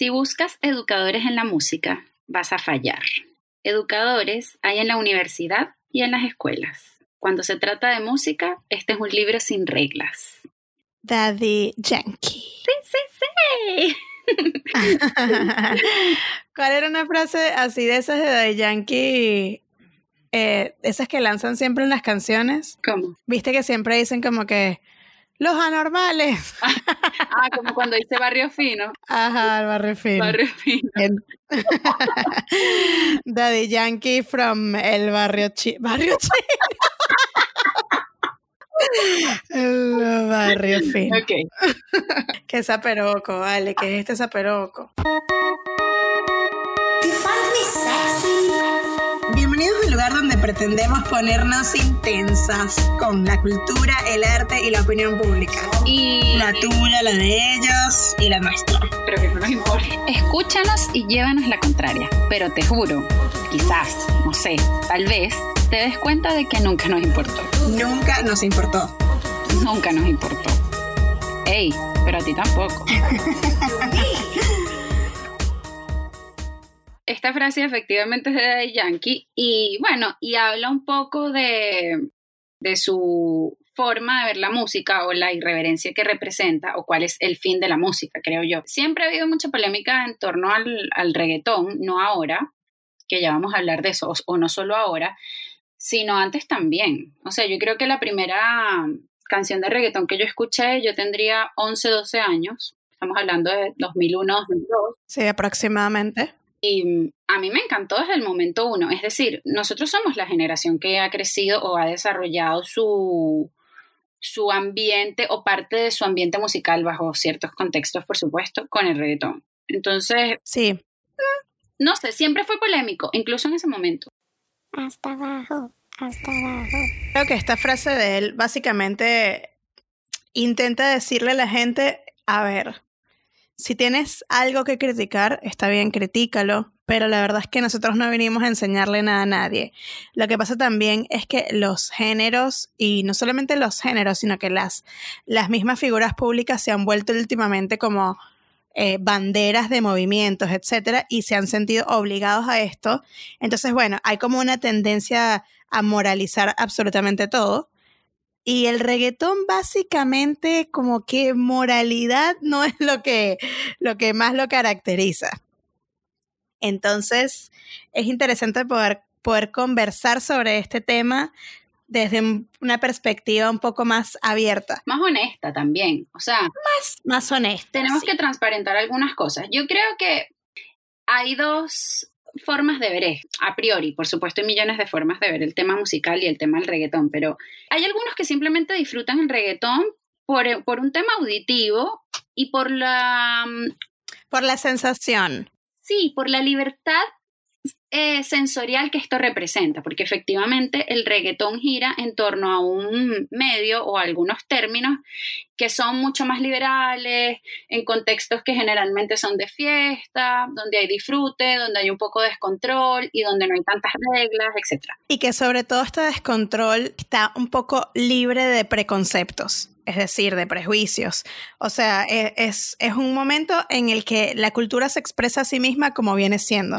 Si buscas educadores en la música, vas a fallar. Educadores hay en la universidad y en las escuelas. Cuando se trata de música, este es un libro sin reglas. Daddy Yankee. Sí, sí, sí. ¿Cuál era una frase así de esas de Daddy Yankee? Eh, esas que lanzan siempre en las canciones. ¿Cómo? Viste que siempre dicen como que los anormales. ah, como cuando dice barrio fino. Ajá, el barrio fino. Barrio fino. Daddy Yankee from el barrio chi barrio chino. el barrio fino. Ok. Qué zaperoco, vale, ¿qué es este zaperoco? Bienvenidos al lugar donde pretendemos ponernos intensas con la cultura, el arte y la opinión pública. Y La tuya, la de ellos y la nuestra. pero que no nos importa. Escúchanos y llévanos la contraria. Pero te juro, quizás, no sé, tal vez, te des cuenta de que nunca nos importó. Nunca nos importó. Nunca nos importó. Ey, pero a ti tampoco. Esta frase efectivamente es de Daddy Yankee y bueno, y habla un poco de, de su forma de ver la música o la irreverencia que representa o cuál es el fin de la música, creo yo. Siempre ha habido mucha polémica en torno al, al reggaetón, no ahora, que ya vamos a hablar de eso, o, o no solo ahora, sino antes también. O sea, yo creo que la primera canción de reggaetón que yo escuché, yo tendría 11, 12 años, estamos hablando de 2001, 2002. Sí, aproximadamente. Y mm, a mí me encantó desde el momento uno. Es decir, nosotros somos la generación que ha crecido o ha desarrollado su, su ambiente o parte de su ambiente musical bajo ciertos contextos, por supuesto, con el reggaetón. Entonces, Sí, no sé, siempre fue polémico, incluso en ese momento. hasta abajo, hasta abajo. creo que esta frase de él básicamente intenta decirle a la gente, a ver, si tienes algo que criticar, está bien, critícalo, pero la verdad es que nosotros no vinimos a enseñarle nada a nadie. Lo que pasa también es que los géneros, y no solamente los géneros, sino que las, las mismas figuras públicas se han vuelto últimamente como eh, banderas de movimientos, etcétera, y se han sentido obligados a esto. Entonces, bueno, hay como una tendencia a moralizar absolutamente todo. Y el reggaetón básicamente como que moralidad no es lo que, lo que más lo caracteriza. Entonces, es interesante poder, poder conversar sobre este tema desde un- una perspectiva un poco más abierta, Más honesta también. O sea, más, más honesta. tenemos sí. que transparentar algunas cosas. Yo creo que hay dos formas de ver esto. A priori, por supuesto, hay millones de formas de ver el tema musical y el tema del reggaetón, pero hay algunos que simplemente disfrutan el reggaetón por, por un tema auditivo y por la mm, Por la sensación. Sí, por la libertad eh, sensorial que esto representa, porque efectivamente el reggaetón gira en torno a un medio o algunos términos que son mucho más liberales, en contextos que generalmente son de fiesta, donde hay disfrute, donde hay un poco de descontrol y donde no hay tantas reglas, etc. Y que sobre todo este descontrol está un poco libre de preconceptos, es decir, de prejuicios. O sea, e- es, es un momento en el que la cultura se expresa a sí misma como viene siendo.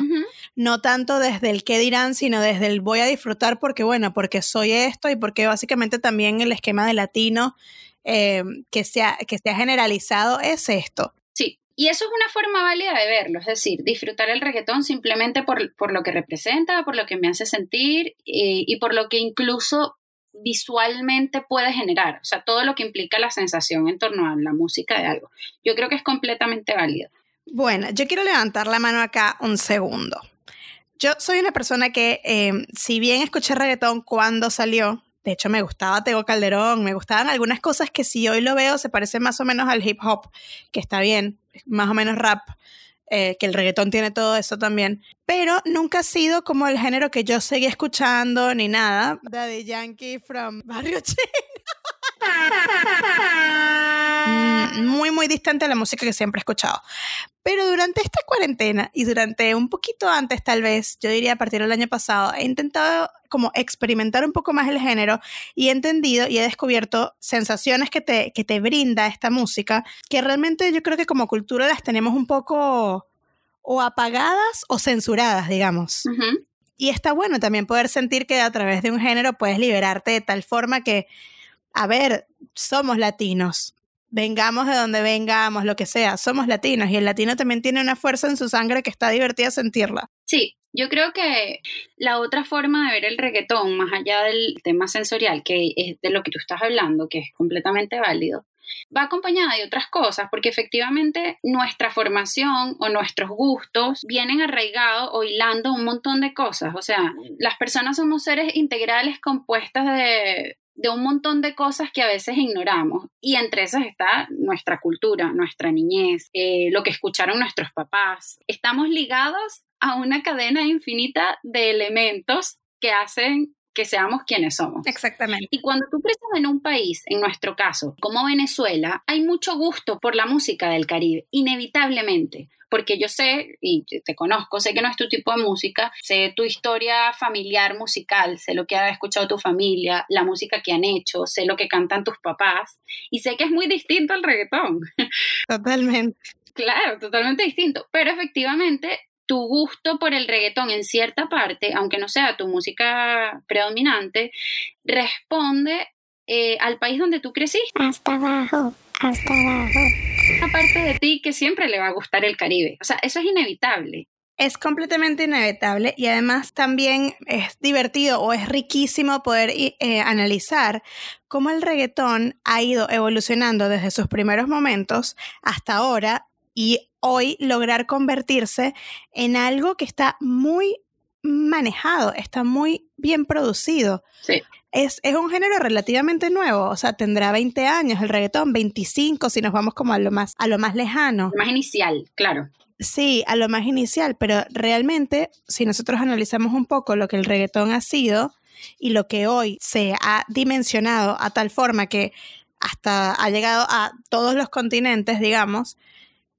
No tanto desde el qué dirán, sino desde el voy a disfrutar porque, bueno, porque soy esto y porque básicamente también el esquema de latino eh, que, se ha, que se ha generalizado es esto. Sí, y eso es una forma válida de verlo, es decir, disfrutar el reggaetón simplemente por, por lo que representa, por lo que me hace sentir y, y por lo que incluso visualmente puede generar, o sea, todo lo que implica la sensación en torno a la música de algo. Yo creo que es completamente válido. Bueno, yo quiero levantar la mano acá un segundo. Yo soy una persona que, eh, si bien escuché reggaetón cuando salió, de hecho me gustaba Tego Calderón, me gustaban algunas cosas que si hoy lo veo se parece más o menos al hip hop, que está bien, más o menos rap, eh, que el reggaetón tiene todo eso también, pero nunca ha sido como el género que yo seguí escuchando ni nada. Daddy Yankee from Barrio Chino. Mm, Muy, muy distante a la música que siempre he escuchado. Pero durante esta cuarentena y durante un poquito antes tal vez, yo diría a partir del año pasado, he intentado como experimentar un poco más el género y he entendido y he descubierto sensaciones que te, que te brinda esta música, que realmente yo creo que como cultura las tenemos un poco o apagadas o censuradas, digamos. Y está bueno también poder sentir que a través de un género puedes liberarte de tal forma que, a ver, somos latinos. Vengamos de donde vengamos, lo que sea, somos latinos y el latino también tiene una fuerza en su sangre que está divertida sentirla. Sí, yo creo que la otra forma de ver el reggaetón, más allá del tema sensorial, que es de lo que tú estás hablando, que es completamente válido, va acompañada de otras cosas, porque efectivamente nuestra formación o nuestros gustos vienen arraigados o hilando un montón de cosas. O sea, las personas somos seres integrales compuestas de, de un montón de cosas que a veces ignoramos. Y entre esas está nuestra cultura, nuestra niñez, eh, lo que escucharon nuestros papás. Estamos ligados a una cadena infinita de elementos que hacen que seamos quienes somos. Exactamente. Y cuando tú creces en un país, en nuestro caso, como Venezuela, hay mucho gusto por la música del Caribe, inevitablemente. Porque yo sé, y te conozco, sé que no es tu tipo de música, sé tu historia familiar musical, sé lo que ha escuchado tu familia, la música que han hecho, sé lo que cantan tus papás, y sé que es muy distinto al reggaetón. Totalmente. Claro, totalmente distinto. Pero efectivamente, tu gusto por el reggaetón en cierta parte, aunque no sea tu música predominante, responde eh, al país donde tú creciste. Hasta abajo, hasta abajo. Una parte de ti que siempre le va a gustar el Caribe. O sea, eso es inevitable. Es completamente inevitable y además también es divertido o es riquísimo poder eh, analizar cómo el reggaetón ha ido evolucionando desde sus primeros momentos hasta ahora y hoy lograr convertirse en algo que está muy manejado, está muy bien producido. Sí. Es, es un género relativamente nuevo, o sea, tendrá 20 años el reggaetón, 25 si nos vamos como a lo más, a lo más lejano. Más inicial, claro. Sí, a lo más inicial, pero realmente si nosotros analizamos un poco lo que el reggaetón ha sido y lo que hoy se ha dimensionado a tal forma que hasta ha llegado a todos los continentes, digamos,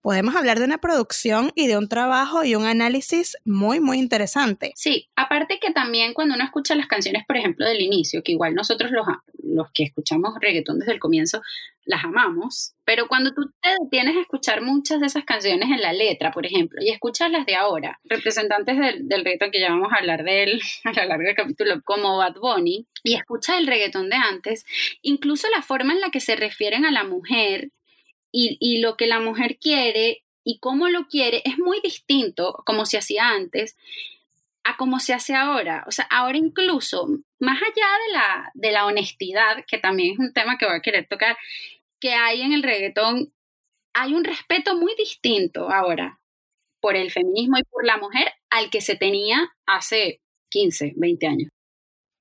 podemos hablar de una producción y de un trabajo y un análisis muy, muy interesante. Sí, aparte que también cuando uno escucha las canciones, por ejemplo, del inicio, que igual nosotros los, los que escuchamos reggaetón desde el comienzo, las amamos, pero cuando tú te detienes a escuchar muchas de esas canciones en la letra, por ejemplo, y escuchas las de ahora, representantes del, del reggaetón que ya vamos a hablar de él a lo largo del capítulo, como Bad Bunny, y escuchas el reggaetón de antes, incluso la forma en la que se refieren a la mujer y, y, lo que la mujer quiere y cómo lo quiere es muy distinto, como se hacía antes, a cómo se hace ahora. O sea, ahora incluso, más allá de la, de la honestidad, que también es un tema que voy a querer tocar, que hay en el reggaetón, hay un respeto muy distinto ahora por el feminismo y por la mujer al que se tenía hace 15, 20 años.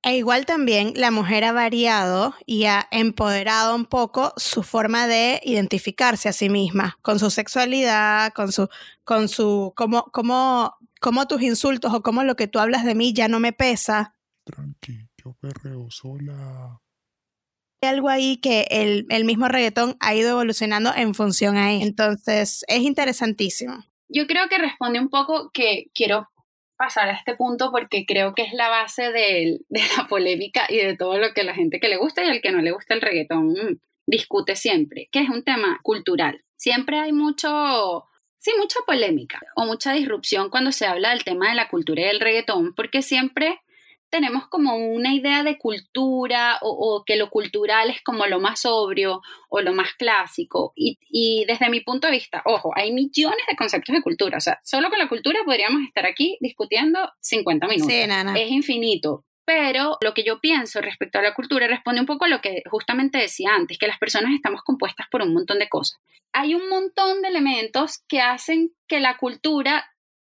E igual también la mujer ha variado y ha empoderado un poco su forma de identificarse a sí misma, con su sexualidad, con su, con su, cómo, cómo, cómo tus insultos o cómo lo que tú hablas de mí ya no me pesa. Tranqui, yo perreo sola. Hay algo ahí que el, el mismo reggaetón ha ido evolucionando en función a eso. Entonces, es interesantísimo. Yo creo que responde un poco que quiero pasar a este punto porque creo que es la base de, la polémica y de todo lo que la gente que le gusta y al que no le gusta el reggaetón discute siempre, que es un tema cultural. Siempre hay mucho, sí, mucha polémica o mucha disrupción cuando se habla del tema de la cultura y del reggaetón, porque siempre tenemos como una idea de cultura o, o, que lo cultural es como lo más sobrio o lo más clásico. Y, y, desde mi punto de vista, ojo, hay millones de conceptos de cultura. O sea, solo con la cultura podríamos estar aquí discutiendo 50 minutos. Sí, nana. Es infinito. Pero lo que yo pienso respecto a la cultura responde un poco a lo que justamente decía antes, que las personas estamos compuestas por un montón de cosas. Hay un montón de elementos que hacen que la cultura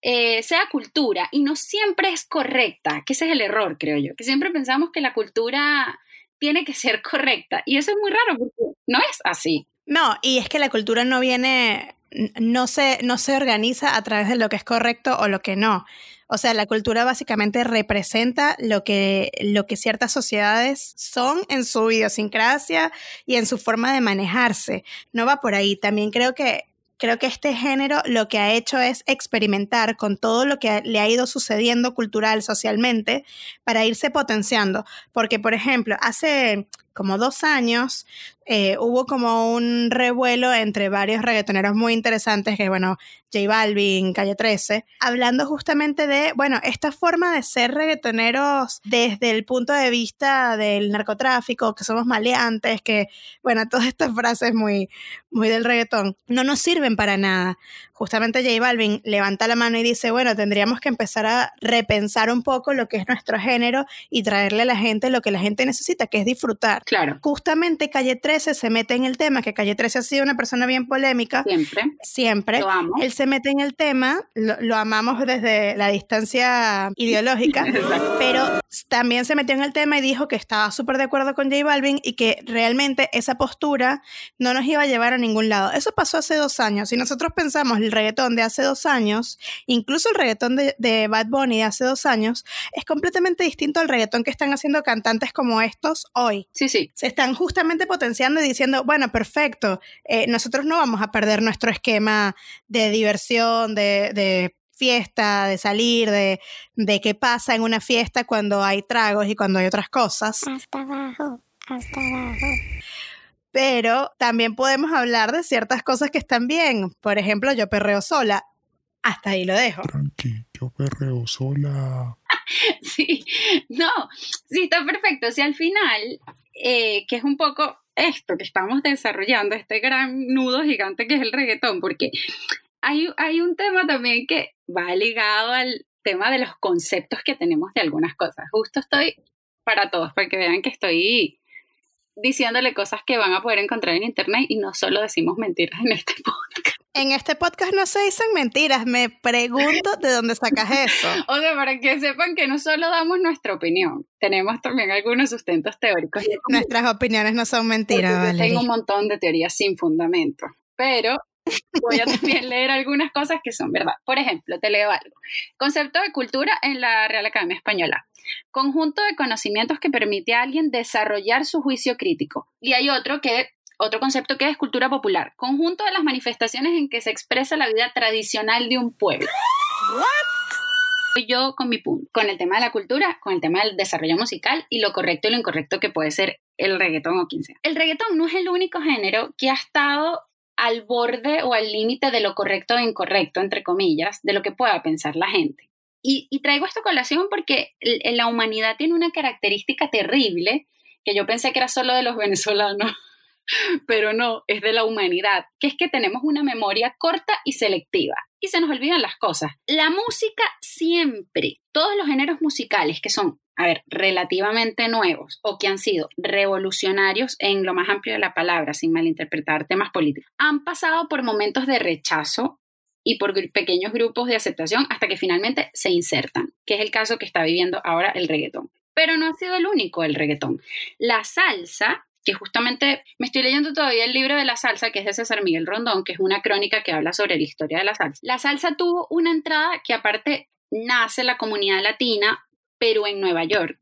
eh, sea cultura y no siempre es correcta, que ese es el error, creo yo, que siempre pensamos que la cultura tiene que ser correcta y eso es muy raro porque no es así. No, y es que la cultura no viene, no se, no se organiza a través de lo que es correcto o lo que no. O sea, la cultura básicamente representa lo que, lo que ciertas sociedades son en su idiosincrasia y en su forma de manejarse. No va por ahí. También creo que creo que este género lo que ha hecho es experimentar con todo lo que le ha ido sucediendo cultural, socialmente, para irse potenciando. Porque, por ejemplo, hace como dos años, eh, hubo como un revuelo entre varios reggaetoneros muy interesantes, que bueno, J Balvin, Calle 13, hablando justamente de, bueno, esta forma de ser reggaetoneros desde el punto de vista del narcotráfico, que somos maleantes, que, bueno, todas estas frases muy, muy del reggaetón, no nos sirven para nada. Justamente J Balvin levanta la mano y dice, bueno, tendríamos que empezar a repensar un poco lo que es nuestro género y traerle a la gente lo que la gente necesita, que es disfrutar. Claro. Justamente Calle 13 se mete en el tema, que Calle 13 ha sido una persona bien polémica. Siempre. Siempre. Lo amo. Él se mete en el tema, lo, lo amamos desde la distancia ideológica, pero también se metió en el tema y dijo que estaba súper de acuerdo con J Balvin y que realmente esa postura no nos iba a llevar a ningún lado. Eso pasó hace dos años. Si nosotros pensamos el reggaetón de hace dos años, incluso el reggaetón de, de Bad Bunny de hace dos años, es completamente distinto al reggaetón que están haciendo cantantes como estos hoy. Sí, sí. Se están justamente potenciando y diciendo, bueno, perfecto, eh, nosotros no vamos a perder nuestro esquema de diversión, de, de fiesta, de salir, de, de qué pasa en una fiesta cuando hay tragos y cuando hay otras cosas. Hasta abajo, hasta abajo. Pero también podemos hablar de ciertas cosas que están bien. Por ejemplo, yo perreo sola. Hasta ahí lo dejo. Tranqui, yo perreo sola. Sí, no, sí, está perfecto. Si al final, eh, que es un poco esto que estamos desarrollando, este gran nudo gigante que es el reggaetón, porque hay, hay un tema también que va ligado al tema de los conceptos que tenemos de algunas cosas. Justo estoy para todos, para que vean que estoy diciéndole cosas que van a poder encontrar en internet y no solo decimos mentiras en este podcast. En este podcast no se dicen mentiras. Me pregunto de dónde sacas eso. O sea, para que sepan que no solo damos nuestra opinión, tenemos también algunos sustentos teóricos. Nuestras opiniones no son mentiras, yo tengo un montón de teorías sin fundamento, pero voy a también leer algunas cosas que son verdad. Por ejemplo, te leo algo. Concepto de cultura en la Real Academia Española. Conjunto de conocimientos que permite a alguien desarrollar su juicio crítico. Y hay otro que otro concepto que es cultura popular, conjunto de las manifestaciones en que se expresa la vida tradicional de un pueblo. Voy Yo con mi punto, con el tema de la cultura, con el tema del desarrollo musical y lo correcto y lo incorrecto que puede ser el reggaetón o quien sea. El reggaetón no es el único género que ha estado al borde o al límite de lo correcto e incorrecto, entre comillas, de lo que pueda pensar la gente. Y, y traigo esta colación porque la humanidad tiene una característica terrible que yo pensé que era solo de los venezolanos, pero no, es de la humanidad, que es que tenemos una memoria corta y selectiva y se nos olvidan las cosas. La música siempre, todos los géneros musicales que son, a ver, relativamente nuevos o que han sido revolucionarios en lo más amplio de la palabra, sin malinterpretar temas políticos, han pasado por momentos de rechazo y por pequeños grupos de aceptación hasta que finalmente se insertan, que es el caso que está viviendo ahora el reggaetón. Pero no ha sido el único el reggaetón. La salsa, que justamente me estoy leyendo todavía el libro de la salsa, que es de César Miguel Rondón, que es una crónica que habla sobre la historia de la salsa. La salsa tuvo una entrada que aparte nace la comunidad latina, pero en Nueva York.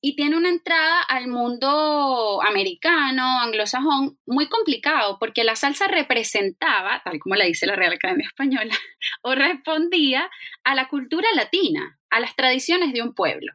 Y tiene una entrada al mundo americano, anglosajón, muy complicado, porque la salsa representaba, tal como la dice la Real Academia Española, o respondía a la cultura latina, a las tradiciones de un pueblo.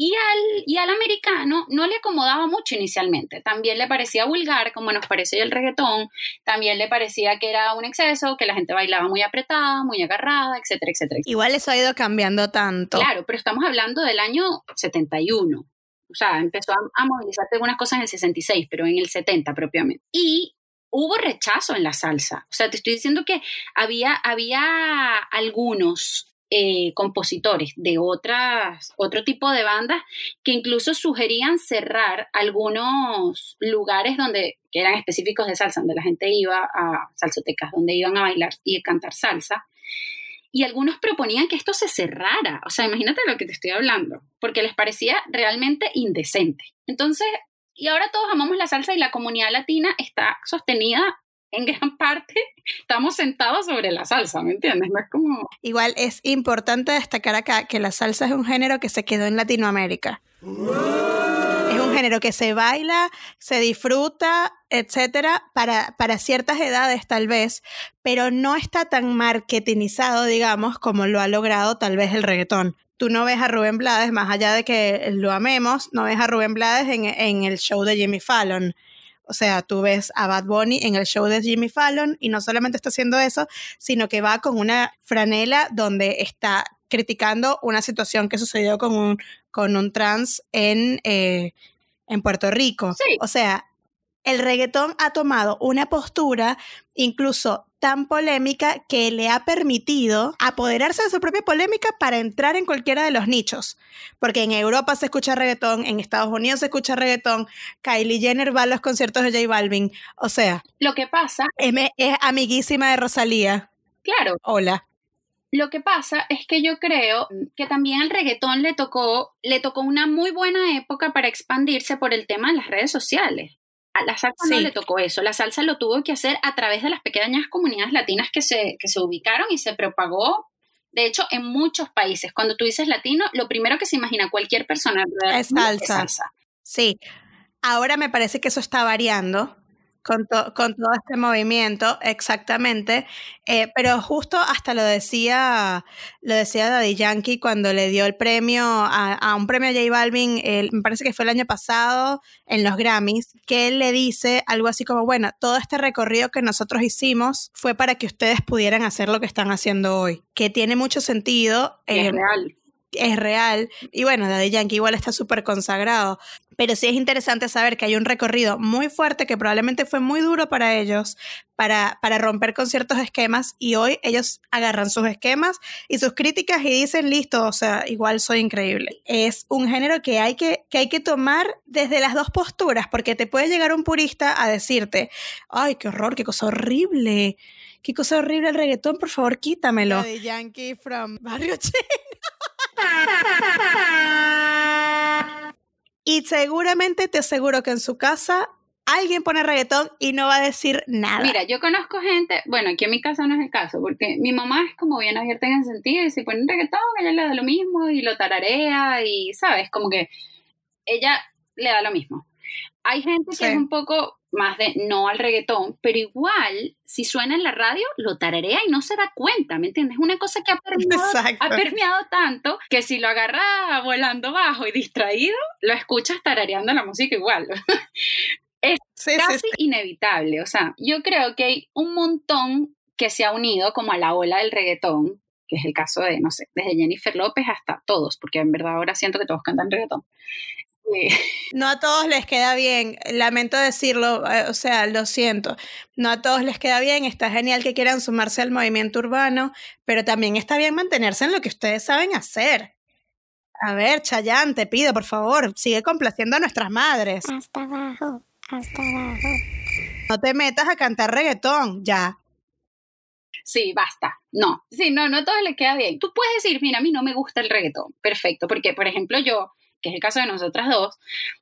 Y al, y al americano no le acomodaba mucho inicialmente. También le parecía vulgar, como nos pareció el reggaetón. También le parecía que era un exceso, que la gente bailaba muy apretada, muy agarrada, etcétera, etcétera. Igual eso ha ido cambiando tanto. Claro, pero estamos hablando del año 71. O sea, empezó a, a movilizarse algunas cosas en el 66, pero en el 70 propiamente. Y hubo rechazo en la salsa. O sea, te estoy diciendo que había, había algunos eh, compositores de otras, otro tipo de bandas que incluso sugerían cerrar algunos lugares donde que eran específicos de salsa, donde la gente iba a salsotecas, donde iban a bailar y cantar salsa. Y algunos proponían que esto se cerrara. O sea, imagínate lo que te estoy hablando, porque les parecía realmente indecente. Entonces, y ahora todos amamos la salsa y la comunidad latina está sostenida en gran parte, estamos sentados sobre la salsa, ¿me entiendes? Es como... Igual es importante destacar acá que la salsa es un género que se quedó en Latinoamérica. Es un género que se baila, se disfruta, etcétera, para, para ciertas edades tal vez, pero no está tan marketingizado, digamos, como lo ha logrado tal vez el reggaetón. tú no ves a Rubén Blades, más allá de que lo amemos, no ves a Rubén Blades en, en el show de Jimmy Fallon. O sea, tú ves a Bad Bunny en el show de Jimmy Fallon y no solamente está haciendo eso, sino que va con una franela donde está criticando una situación que sucedió con un, con un trans en, eh, en Puerto Rico. Sí. O sea, el reggaetón ha tomado una postura incluso tan polémica que le ha permitido apoderarse de su propia polémica para entrar en cualquiera de los nichos. Porque en Europa se escucha reggaetón, en Estados Unidos se escucha reggaetón, Kylie Jenner va a los conciertos de J Balvin. O sea, Lo que pasa, es, amiguísima de Rosalía. claro, Hola. Lo que pasa es que yo creo que también al reggaetón le tocó, le tocó una muy buena época para expandirse por el tema de las redes sociales. A la salsa no le tocó eso. La salsa lo tuvo que hacer a través de las pequeñas comunidades latinas que se, que se ubicaron y se propagó. De hecho, en muchos países, cuando tú dices latino, lo primero que se imagina cualquier persona Es del mundo salsa. Sí. Ahora me parece que eso está variando con, to- con todo este movimiento, exactamente. Eh, pero justo hasta lo decía, lo decía Daddy Yankee cuando le dio el premio a, a un premio a J Balvin, el- me parece que fue el año pasado en los Grammys, que él le dice algo así como, bueno, todo este recorrido que nosotros hicimos fue para que ustedes pudieran hacer lo que están haciendo hoy, que tiene mucho sentido. Es eh, real. Es real. Y bueno, Daddy Yankee igual está súper consagrado. Pero sí es interesante saber que hay un recorrido muy fuerte que probablemente fue muy duro para ellos, para, para romper con ciertos esquemas. Y hoy ellos agarran sus esquemas y sus críticas y dicen, listo, o sea, igual soy increíble. Es un género que hay que, que hay que tomar desde las dos posturas, porque te puede llegar un purista a decirte, ay, qué horror, qué cosa horrible. Qué cosa horrible el reggaetón, por favor, quítamelo. Daddy Yankee from Barrio Y seguramente te aseguro que en su casa alguien pone reggaetón y no va a decir nada. Mira, yo conozco gente, bueno, aquí en mi casa no es el caso, porque mi mamá es como bien abierta en ese sentido, y si ponen reggaetón, ella le da lo mismo y lo tararea y, ¿sabes? Como que ella le da lo mismo. Hay gente que Sí. es un poco más de no al reggaetón, pero igual, si suena en la radio, lo tararea y no se da cuenta, ¿me entiendes? Es una cosa que ha permeado, Exacto. ha permeado tanto que si lo agarra volando bajo y distraído, lo escuchas tarareando la música igual. Sí, casi sí. inevitable. O sea, yo creo que hay un montón que se ha unido como a la ola del reggaetón, que es el caso de, no sé, desde Jennifer López hasta todos, porque en verdad ahora siento que todos cantan reggaetón. No a todos les queda bien, lamento decirlo, eh, o sea, lo siento, no a todos les queda bien, está genial que quieran sumarse al movimiento urbano, pero también está bien mantenerse en lo que ustedes saben hacer. A ver, Chayanne, te pido, por favor, sigue complaciendo a nuestras madres. hasta abajo, hasta abajo. No te metas a cantar reggaetón, ya. sí, basta. No, sí, no, no a todos les queda bien. Tú puedes decir, mira, a mí no me gusta el reggaetón. Perfecto, porque, por ejemplo, yo, que es el caso de nosotras dos,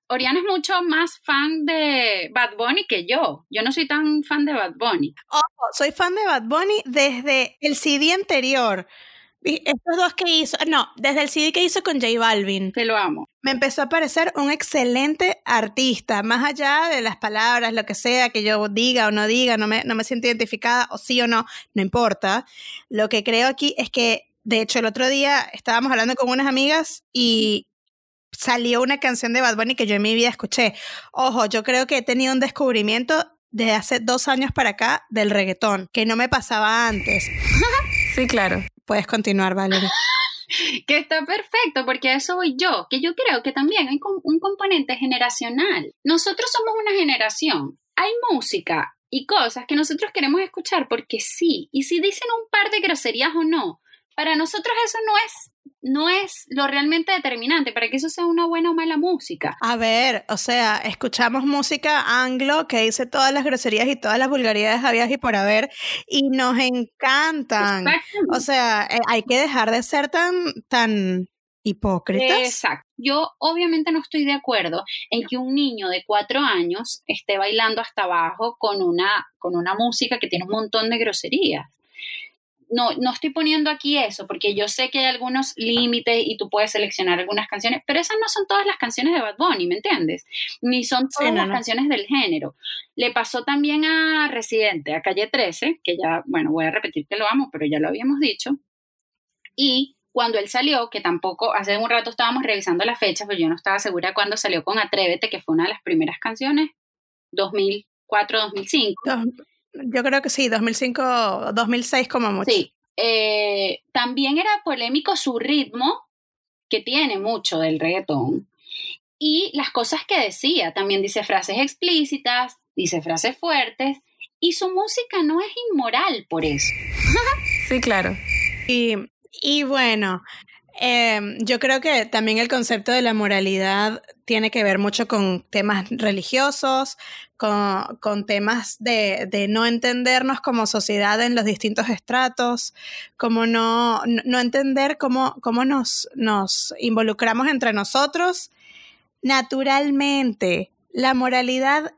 Oriana es mucho más fan de Bad Bunny que yo. Yo no soy tan fan de Bad Bunny. Ojo, soy fan de Bad Bunny desde el CD anterior. Estos dos que hizo, no, desde el CD que hizo con J Balvin. Te lo amo. Me empezó a parecer un excelente artista, más allá de las palabras, lo que sea que yo diga o no diga, no me, no me siento identificada, o sí o no, no importa. Lo que creo aquí es que, de hecho, el otro día estábamos hablando con unas amigas y salió una canción de Bad Bunny que yo en mi vida escuché. Ojo, yo creo que he tenido un descubrimiento desde hace dos años para acá del reggaetón, que no me pasaba antes. Sí, claro. Puedes continuar, Valerie. Que está perfecto, porque a eso voy yo, que yo creo que también hay un componente generacional. Nosotros somos una generación. Hay música y cosas que nosotros queremos escuchar porque sí, y si dicen un par de groserías o no, para nosotros eso no es no es lo realmente determinante para que eso sea una buena o mala música. A ver, o sea, escuchamos música anglo que dice todas las groserías y todas las vulgaridades habidas y por haber y nos encantan. O sea, eh, hay que dejar de ser tan, tan hipócritas. Exacto. Yo obviamente no estoy de acuerdo en que un niño de cuatro años esté bailando hasta abajo con una, con una música que tiene un montón de groserías. No, no estoy poniendo aquí eso, porque yo sé que hay algunos límites y tú puedes seleccionar algunas canciones, pero esas no son todas las canciones de Bad Bunny, ¿me entiendes? Ni son todas no, las no. canciones del género. Le pasó también a Residente, a Calle 13, que ya, bueno, voy a repetir que lo amo, pero ya lo habíamos dicho. Y cuando él salió, que tampoco, hace un rato estábamos revisando la fecha, pero yo no estaba segura cuándo salió con Atrévete, que fue una de las primeras canciones, 2004, 2005. Yo creo que sí, 2005, 2006 como mucho. Sí. Eh, también era polémico su ritmo, que tiene mucho del reggaetón, y las cosas que decía. También dice frases explícitas, dice frases fuertes, y su música no es inmoral por eso. sí, claro. Y, y bueno, Em, yo creo que también el concepto de la moralidad tiene que ver mucho con temas religiosos, con, temas de, no entendernos como sociedad en los distintos estratos, como no, no entender cómo, cómo nos, nos involucramos entre nosotros. Naturalmente, la moralidad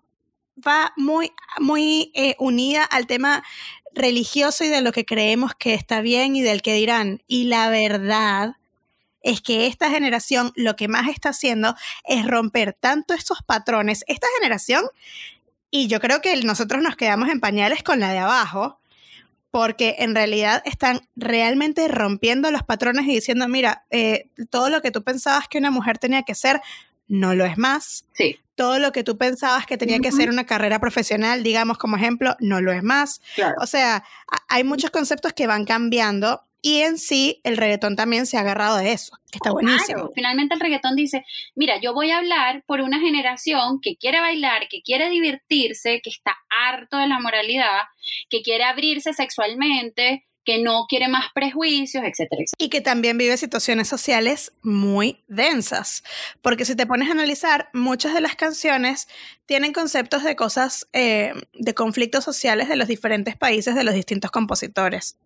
va muy, muy eh, unida al tema religioso y de lo que creemos que está bien y del que dirán. Y la verdad es que esta generación lo que más está haciendo es romper tanto estos patrones. Esta generación, y yo creo que nosotros nos quedamos en pañales con la de abajo, porque en realidad están realmente rompiendo los patrones y diciendo, mira, eh, todo lo que tú pensabas que una mujer tenía que ser, no lo es más. Sí. Todo lo que tú pensabas que tenía que ser una carrera profesional, digamos como ejemplo, no lo es más. O sea, hay muchos conceptos que van cambiando y en sí, el reggaetón también se ha agarrado de eso, que está buenísimo. Finalmente el reggaetón dice, mira, yo voy a hablar por una generación que quiere bailar, que quiere divertirse, que está harto de la moralidad, que quiere abrirse sexualmente, que no quiere más prejuicios, etcétera, etcétera. Y que también vive situaciones sociales muy densas. Porque si te pones a analizar, muchas de las canciones tienen conceptos de cosas, eh, de conflictos sociales de los diferentes países, de los distintos compositores.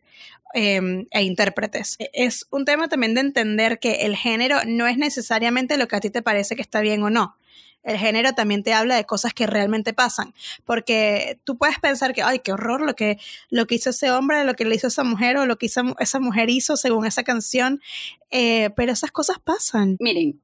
Em, e intérpretes. E, es un tema también de entender que el género no es necesariamente lo que a ti te parece que está bien o no. El género también te habla de cosas que realmente pasan, porque tú puedes pensar que, ay, qué horror lo que, lo que hizo ese hombre, lo que le hizo esa mujer o lo que esa mujer hizo según esa canción, eh, pero esas cosas pasan. Miren,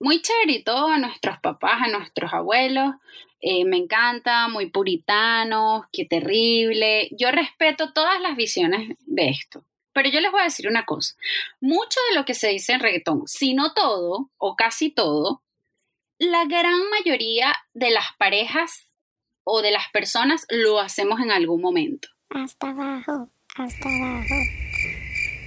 muy chévere a nuestros papás, a nuestros abuelos, eh, me encanta, muy puritano, qué terrible. Yo respeto todas las visiones de esto. Pero yo les voy a decir una cosa. Mucho de lo que se dice en reggaetón, si no todo o casi todo, la gran mayoría de las parejas o de las personas lo hacemos en algún momento. Hasta abajo, hasta abajo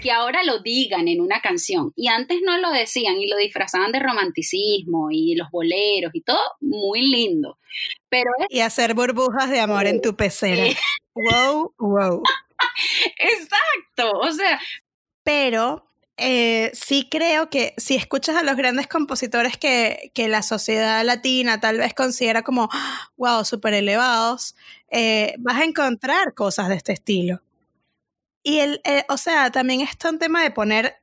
que ahora lo digan en una canción y antes no lo decían y lo disfrazaban de romanticismo y los boleros y todo, muy lindo. Pero Y hacer burbujas de amor en tu pecera. wow, wow. Exacto, o sea. Pero eh, sí creo que si escuchas a los grandes compositores que, que la sociedad latina tal vez considera como, wow, súper elevados, eh, vas a encontrar cosas de este estilo. Y el, eh, o sea, también está un tema de poner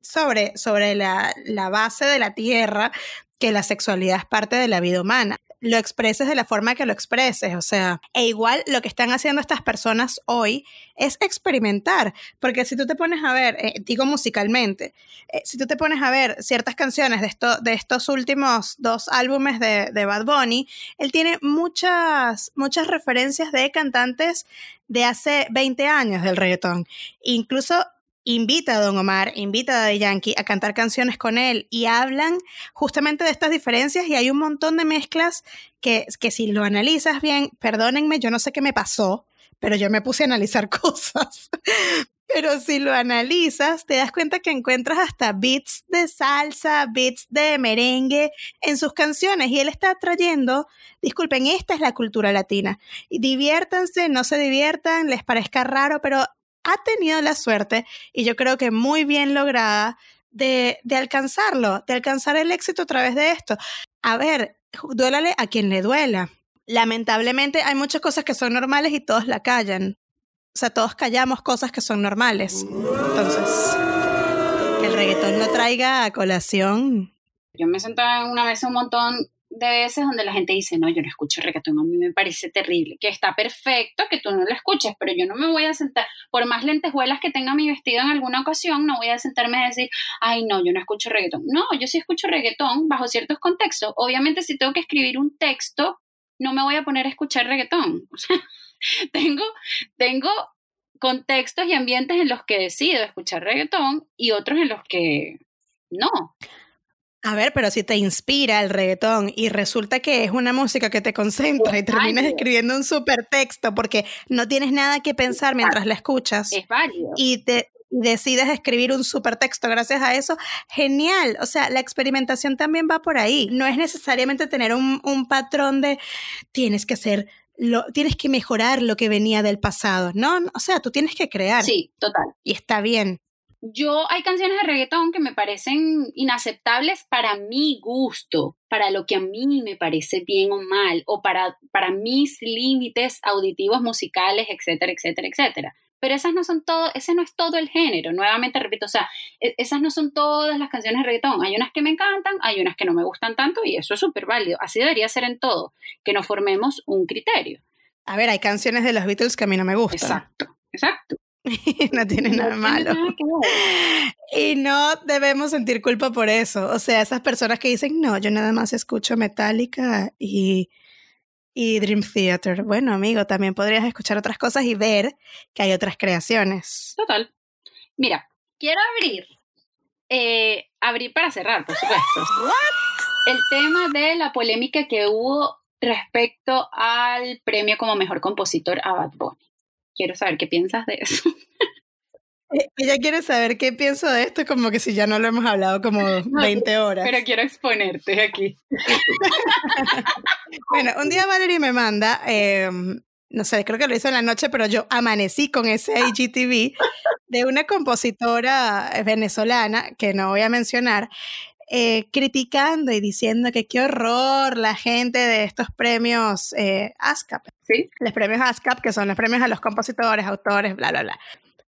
sobre, sobre la, la base de la tierra que la sexualidad es parte de la vida humana lo expreses de la forma que lo expreses, o sea, e igual lo que están haciendo estas personas hoy es experimentar, porque si tú te pones a ver, eh, digo musicalmente, eh, si tú te pones a ver ciertas canciones de, esto, de estos últimos dos álbumes de, de Bad Bunny, él tiene muchas, muchas referencias de cantantes de hace 20 años del reggaetón. Incluso invita a Don Omar, invita a The Yankee a cantar canciones con él y hablan justamente de estas diferencias y hay un montón de mezclas que, que si lo analizas bien, perdónenme, yo no sé qué me pasó, pero yo me puse a analizar cosas. Pero si lo analizas, te das cuenta que encuentras hasta beats de salsa, beats de merengue en sus canciones y él está trayendo, disculpen, esta es la cultura latina. Diviértanse, no se diviertan, les parezca raro, pero ha tenido la suerte, y yo creo que muy bien lograda, de, alcanzarlo, de alcanzar el éxito a través de esto. A ver, duélale a quien le duela. Lamentablemente hay muchas cosas que son normales y todos la callan. O sea, todos callamos cosas que son normales. Entonces, que el reggaetón no traiga a colación. Yo me sentaba en una mesa un montón de veces donde la gente dice, no, yo no escucho reggaetón, a mí me parece terrible, que está perfecto que tú no lo escuches, pero yo no me voy a sentar, por más lentejuelas que tenga mi vestido en alguna ocasión, no voy a sentarme a decir, ay, no, yo no escucho reggaetón. No, yo sí escucho reggaetón bajo ciertos contextos. Obviamente si tengo que escribir un texto, no me voy a poner a escuchar reggaetón. tengo, tengo contextos y ambientes en los que decido escuchar reggaetón y otros en los que no. A ver, pero si te inspira el reggaetón y resulta que es una música que te concentra y terminas válido. escribiendo un super texto porque no tienes nada que pensar mientras la escuchas Es válido. y te y decides escribir un super texto gracias a eso, genial. O sea, la experimentación también va por ahí. No es necesariamente tener un, un patrón de tienes que hacer lo, tienes que mejorar lo que venía del pasado. No, no, o sea, tú tienes que crear Sí, total. y está bien. Yo hay canciones de reggaetón que me parecen inaceptables para mi gusto, para lo que a mí me parece bien o mal, o para, para mis límites auditivos, musicales, etcétera, etcétera, etcétera. Pero esas no son todo, ese no es todo el género. Nuevamente repito, o sea, e- esas no son todas las canciones de reggaetón. Hay unas que me encantan, hay unas que no me gustan tanto y eso es súper válido. Así debería ser en todo, que nos formemos un criterio. A ver, hay canciones de los Beatles que a mí no me gustan. Exacto, exacto. no tiene No nada tiene malo. nada. Y no debemos sentir culpa por eso. O sea, esas personas que dicen, no, yo nada más escucho Metallica y, y Dream Theater. Bueno, amigo, también podrías escuchar otras cosas y ver que hay otras creaciones. Total. Mira, quiero abrir, eh, abrir para cerrar, por supuesto. El tema de la polémica que hubo respecto al premio como mejor compositor a Bad Bunny. Quiero saber qué piensas de eso. Eh, Ella quiere saber qué pienso de esto, como que si ya no lo hemos hablado como 20 horas. Pero quiero exponerte aquí. Bueno, un día Valerie me manda, eh, no sé, creo que lo hizo en la noche, pero yo amanecí con ese IGTV de una compositora venezolana, que no voy a mencionar, eh, criticando y diciendo que qué horror la gente de estos premios eh, ASCAP, ¿Sí? los premios ASCAP, que son los premios a los compositores, autores, bla, bla, bla.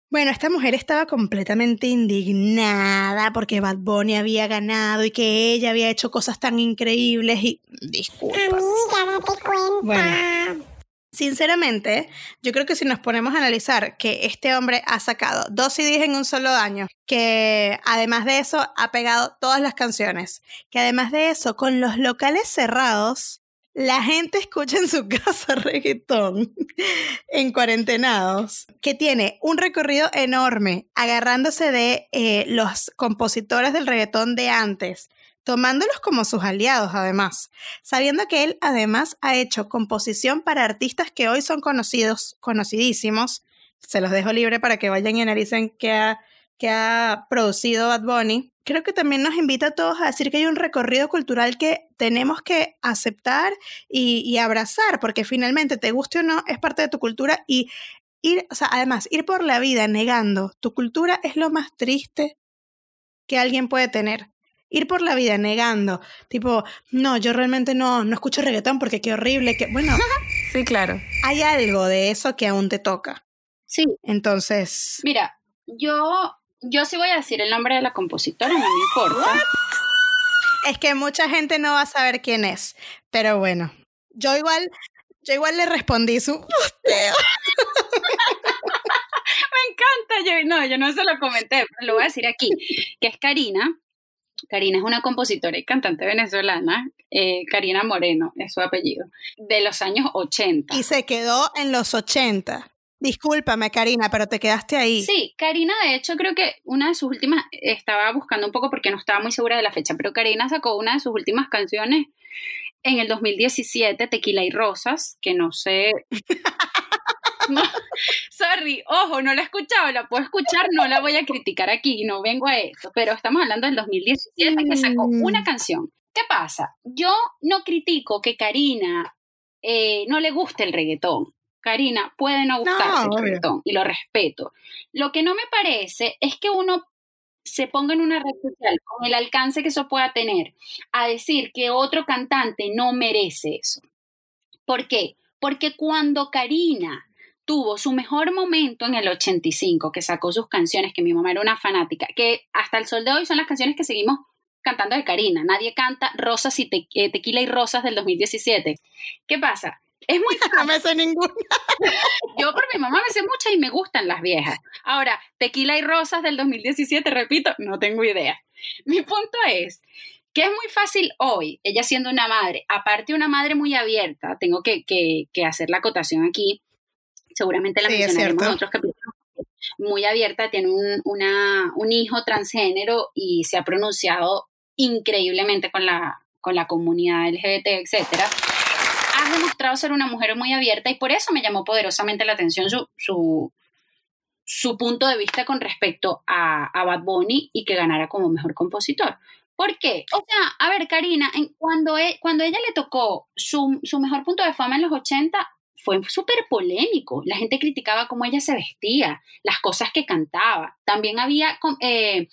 Bueno, esta mujer estaba completamente indignada porque Bad Bunny había ganado y que ella había hecho cosas tan increíbles y disculpa. Amiga, date cuenta. Bueno. Sinceramente, yo creo que si nos ponemos a analizar que este hombre ha sacado dos CDs en un solo año, que además de eso ha pegado todas las canciones, que además de eso, con los locales cerrados, la gente escucha en su casa reggaetón en cuarentenados, que tiene un recorrido enorme, agarrándose de eh, los compositores del reggaetón de antes, tomándolos como sus aliados además, sabiendo que él además ha hecho composición para artistas que hoy son conocidos, conocidísimos. Se los dejo libre para que vayan y analicen qué ha, qué ha producido Bad Bunny. Creo que también nos invita a todos a decir que hay un recorrido cultural que tenemos que aceptar y, y abrazar, porque finalmente, te guste o no, es parte de tu cultura y ir, o sea, además, ir por la vida negando tu cultura es lo más triste que alguien puede tener ir por la vida negando, tipo, no, yo realmente no, no escucho reggaetón porque qué horrible, que bueno, Sí, claro. hay algo de eso que aún te toca. Sí, Entonces, mira, yo, yo sí voy a decir el nombre de la compositora, no me importa. es que mucha gente no va a saber quién es, pero bueno, yo igual, yo igual le respondí su posteo. Me encanta, yo, no, yo no se lo comenté, pero lo voy a decir aquí, que es Karina. Karina es una compositora y cantante venezolana, eh, Karina Moreno es su apellido, de los años 80. y se quedó en los 80. Discúlpame, Karina, pero te quedaste ahí. Sí, Karina, de hecho, creo que una de sus últimas, estaba buscando un poco porque no estaba muy segura de la fecha, pero Karina sacó una de sus últimas canciones en el 2017, Tequila y Rosas, que no sé. No, sorry, ojo, no la he escuchado, la puedo escuchar, no la voy a criticar aquí, no vengo a esto, pero estamos hablando del 2017 que sacó Mm. una canción. ¿Qué pasa? Yo no critico que Karina eh, no le guste el reggaetón. Karina puede no gustarte el reggaetón y lo respeto. Lo que no me parece es que uno se ponga en una red social con el alcance que eso pueda tener a decir que otro cantante no merece eso. ¿Por qué? Porque cuando Karina tuvo su mejor momento en el 85, que sacó sus canciones, que mi mamá era una fanática, que hasta el sol de hoy son las canciones que seguimos cantando de Karina. Nadie canta Rosas y Te- eh, Tequila y Rosas del 2017. ¿Qué pasa? Es muy No me sé ninguna. yo por mi mamá me sé muchas y me gustan las viejas. Ahora, Tequila y Rosas del 2017, repito, no tengo idea. Mi punto es que es muy fácil hoy, ella siendo una madre, aparte una madre muy abierta, tengo que, que- que hacer la acotación aquí, seguramente la Sí, mencionaremos en otros capítulos, muy abierta, tiene un, una, un hijo transgénero y se ha pronunciado increíblemente con la, con la comunidad LGBT, etcétera. Has demostrado ser una mujer muy abierta y por eso me llamó poderosamente la atención su, su, su punto de vista con respecto a, a Bad Bunny y que ganara como mejor compositor. ¿Por qué? O sea, a ver, Karina, en, cuando, e- cuando ella le tocó su, su mejor punto de fama en los 80, fue súper polémico. La gente criticaba cómo ella se vestía, las cosas que cantaba. También había, eh,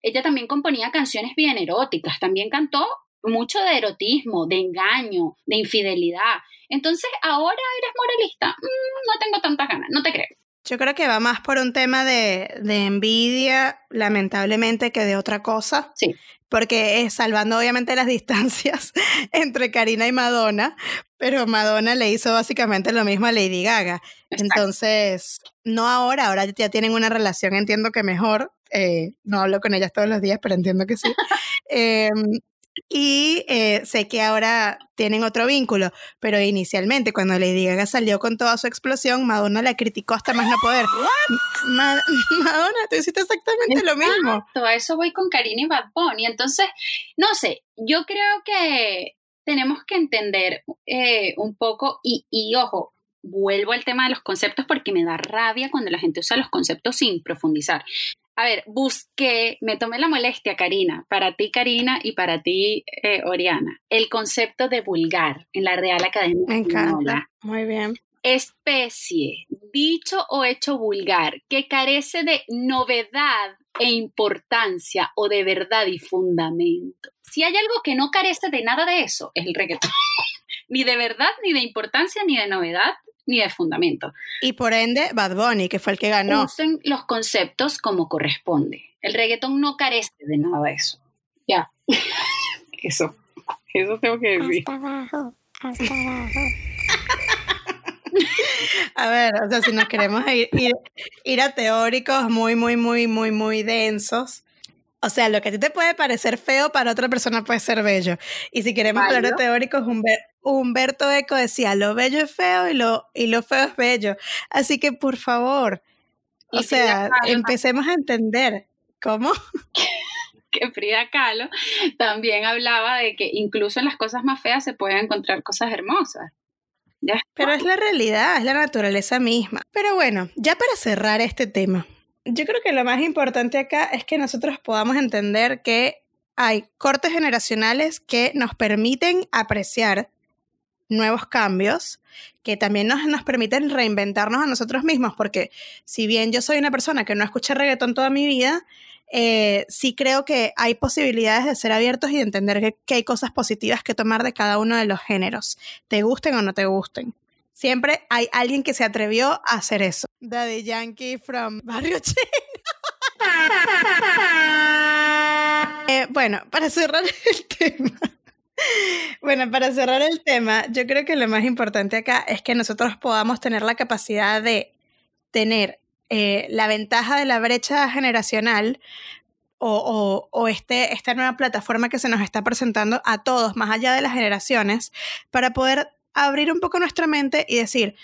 ella también componía canciones bien eróticas, también cantó mucho de erotismo, de engaño, de infidelidad. Entonces, ahora eres moralista. Mm, no tengo tantas ganas, no te creo. Yo creo que va más por un tema de, de envidia, lamentablemente, que de otra cosa. Sí. Porque es salvando obviamente las distancias entre Karina y Madonna, pero Madonna le hizo básicamente lo mismo a Lady Gaga. Exacto. Entonces, no ahora, ahora ya tienen una relación, entiendo que mejor. eh, no hablo con ellas todos los días, pero entiendo que sí. Em, y eh, sé que ahora tienen otro vínculo, pero inicialmente cuando Lady Gaga salió con toda su explosión, Madonna la criticó hasta más no poder. Ma- Madonna, tú hiciste exactamente lo mismo. A eso voy con Karina y Bad Bunny. Entonces, no sé, yo creo que tenemos que entender eh, un poco y, y, ojo, vuelvo al tema de los conceptos porque me da rabia cuando la gente usa los conceptos sin profundizar. A ver, busqué, me tomé la molestia, Karina, para ti, Karina, y para ti, eh, Oriana, el concepto de vulgar en la Real Academia Me encanta. Muy bien. especie, dicho o hecho vulgar, que carece de novedad e importancia o de verdad y fundamento. Si hay algo que no carece de nada de eso, es el reggaetón. ni de verdad, ni de importancia, ni de novedad, ni de fundamento. Y por ende, Bad Bunny, que fue el que ganó. Usen los conceptos como corresponde. El reggaetón no carece de nada de eso. Ya. Eso. Eso tengo que decir. Hasta abajo, hasta abajo. A ver, o sea, si nos queremos ir, ir, ir a teóricos muy, muy, muy, muy, muy densos. O sea, lo que a ti te puede parecer feo, para otra persona puede ser bello. Y si queremos hablar de Válido. teóricos, Humber- Humberto Eco decía, lo bello es feo y lo, y lo feo es bello. Así que, por favor, o sea, empecemos a entender. ¿Cómo? que Frida Kahlo también hablaba de que incluso en las cosas más feas se pueden encontrar cosas hermosas. Ya. Pero es la realidad, es la naturaleza misma. Pero bueno, ya para cerrar este tema, yo creo que lo más importante acá es que nosotros podamos entender que hay cortes generacionales que nos permiten apreciar nuevos cambios, que también nos, nos permiten reinventarnos a nosotros mismos, porque si bien yo soy una persona que no escucha reggaetón toda mi vida, eh, sí creo que hay posibilidades de ser abiertos y de entender que hay cosas positivas que tomar de cada uno de los géneros, te gusten o no te gusten. Siempre hay alguien que se atrevió a hacer eso. Daddy Yankee from Barrio Chino. Eh, bueno, para cerrar el tema. Bueno, para cerrar el tema, yo creo que lo más importante acá es que nosotros podamos tener la capacidad de tener eh, la ventaja de la brecha generacional o, o- o este, esta nueva plataforma que se nos está presentando a todos, más allá de las generaciones, para poder abrir un poco nuestra mente y decir,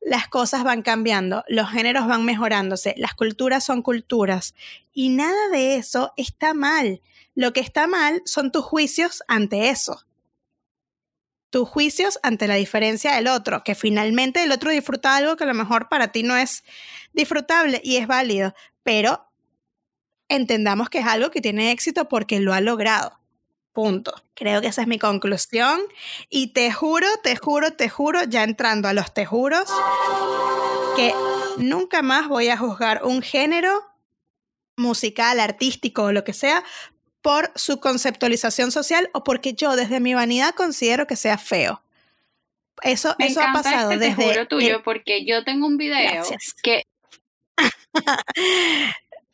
las cosas van cambiando, los géneros van mejorándose, las culturas son culturas y nada de eso está mal. Lo que está mal son tus juicios ante eso. Tus juicios ante la diferencia del otro, que finalmente el otro disfruta algo que a lo mejor para ti no es disfrutable y es válido, pero entendamos que es algo que tiene éxito porque lo ha logrado. Punto. Creo que esa es mi conclusión. Y te juro, te juro, te juro, ya entrando a los te juros, que nunca más voy a juzgar un género musical, artístico o lo que sea por su conceptualización social o porque yo desde mi vanidad considero que sea feo. Eso, Me eso ha pasado este desde... te juro tuyo el- porque yo tengo un video Gracias. que,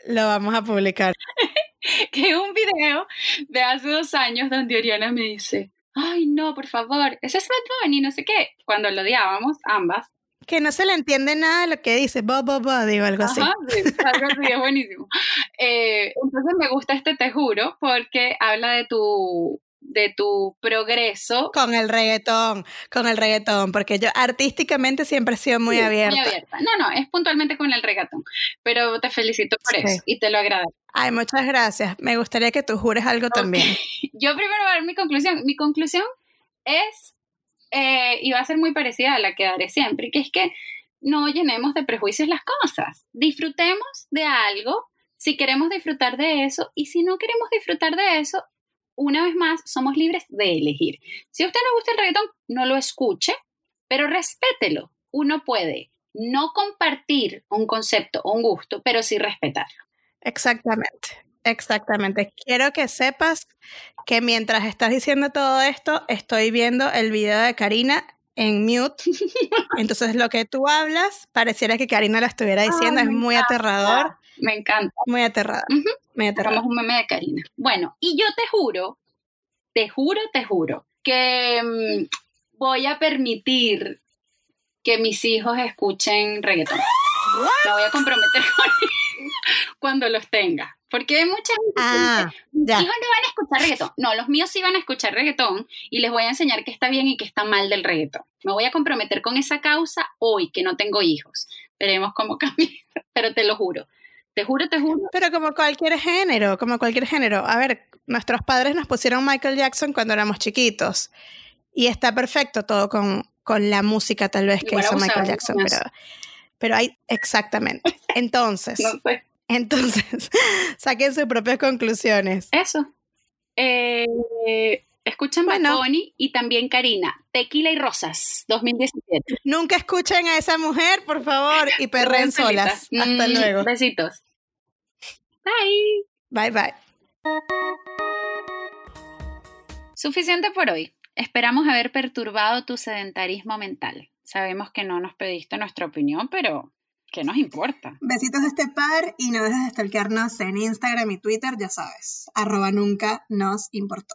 Lo vamos a publicar. que un video de hace dos años donde Oriana me dice, ay no, por favor, ese es Bad Bunny, no sé qué, cuando lo odiábamos ambas. Que no se le entiende nada de lo que dice, bo, bo, bo, digo algo así. Sí, algo así, es buenísimo. Eh, entonces me gusta este te juro porque habla de tu de tu progreso. Con el reggaetón, con el reggaetón, porque yo artísticamente siempre he sido muy Sí, abierta. Muy abierta. No, no, es puntualmente con el reggaetón. Pero te felicito por Sí. eso y te lo agradezco. Ay, muchas gracias. Me gustaría que tú jures algo también. Yo primero voy a dar mi conclusión. Mi conclusión es, eh, y va a ser muy parecida a la que daré siempre, que es que no llenemos de prejuicios las cosas. Disfrutemos de algo si queremos disfrutar de eso y si no queremos disfrutar de eso, una vez más, somos libres de elegir. Si a usted le gusta el reggaetón, no lo escuche, pero respételo. Uno puede no compartir un concepto o un gusto, pero sí respetarlo. Exactamente, exactamente. Quiero que sepas que mientras estás diciendo todo esto, estoy viendo el video de Karina en mute. Entonces lo que tú hablas pareciera que Karina lo estuviera diciendo. Es muy aterrador, Me encanta. muy aterrador, Ujú. muy aterrador. Hagamos un meme de Karina. Bueno, y yo te juro, te juro, te juro, que mm, voy a permitir que mis hijos escuchen reggaetón. Me voy a comprometer con ellos cuando los tenga. Porque hay mucha gente Ah, mis hijos no van a escuchar reggaetón. No, los míos sí van a escuchar reggaetón y les voy a enseñar qué está bien y qué está mal del reggaetón. Me voy a comprometer con esa causa hoy, que no tengo hijos. Veremos cómo cambia, pero te lo juro. Te juro, te juro. Pero como cualquier género, como cualquier género. A ver, nuestros padres nos pusieron Michael Jackson cuando éramos chiquitos. Y está perfecto todo con, con la música tal vez que Igual hizo Michael Jackson. Pero, pero hay, exactamente. Entonces, No sé. entonces, saquen sus propias conclusiones. Eso. Eh, escuchen Bueno. Y también Karina. Tequila y Rosas, 2017. Nunca escuchen a esa mujer, por favor, y perren solas. Hasta Mm, luego. Besitos. Bye. Bye bye. Suficiente por hoy. Esperamos haber perturbado tu sedentarismo mental. Sabemos que no nos pediste nuestra opinión, pero ¿qué nos importa? Besitos de este par y no dejes de stalkearnos en Instagram y Twitter, ya sabes. Arroba nunca nos importó.